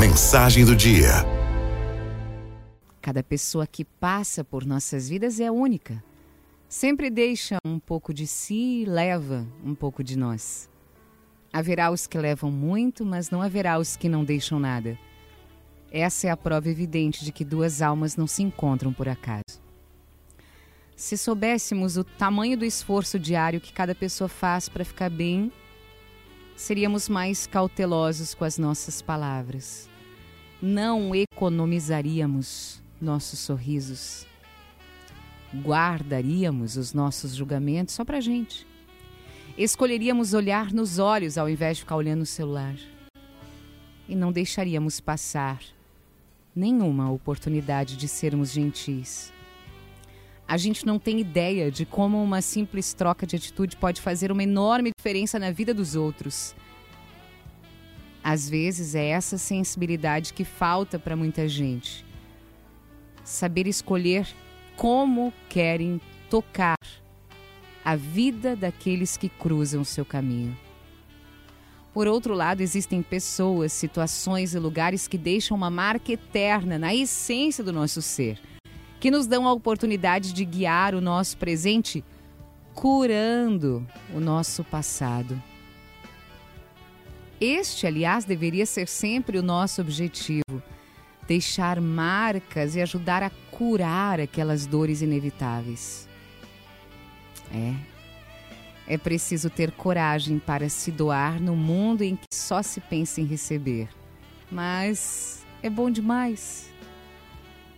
Mensagem do dia. Cada pessoa que passa por nossas vidas é única. Sempre deixa um pouco de si e leva um pouco de nós. Haverá os que levam muito, mas não haverá os que não deixam nada. Essa é a prova evidente de que duas almas não se encontram por acaso. Se soubéssemos o tamanho do esforço diário que cada pessoa faz para ficar bem, seríamos mais cautelosos com as nossas palavras. Não economizaríamos nossos sorrisos. Guardaríamos os nossos julgamentos só para gente. Escolheríamos olhar nos olhos ao invés de ficar olhando no celular. E não deixaríamos passar nenhuma oportunidade de sermos gentis. A gente não tem ideia de como uma simples troca de atitude pode fazer uma enorme diferença na vida dos outros. Às vezes é essa sensibilidade que falta para muita gente. Saber escolher como querem tocar a vida daqueles que cruzam seu caminho. Por outro lado, existem pessoas, situações e lugares que deixam uma marca eterna na essência do nosso ser, que nos dão a oportunidade de guiar o nosso presente, curando o nosso passado. Este, aliás, deveria ser sempre o nosso objetivo: deixar marcas e ajudar a curar aquelas dores inevitáveis. É. É preciso ter coragem para se doar no mundo em que só se pensa em receber. Mas é bom demais.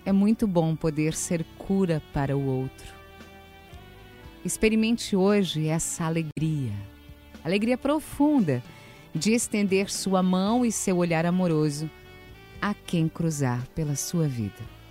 É muito bom poder ser cura para o outro. Experimente hoje essa alegria, alegria profunda de estender sua mão e seu olhar amoroso a quem cruzar pela sua vida.